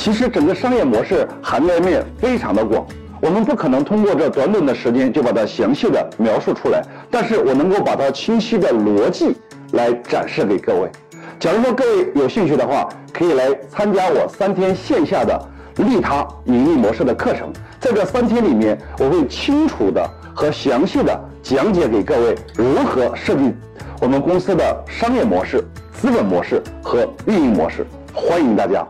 其实整个商业模式涵盖面非常的广，我们不可能通过这短短的时间就把它详细的描述出来，但是我能够把它清晰的逻辑来展示给各位。假如说各位有兴趣的话，可以来参加我三天线下的利他盈利模式的课程。在这三天里面，我会清楚的和详细的讲解给各位如何设计我们公司的商业模式、资本模式和运营模式。欢迎大家。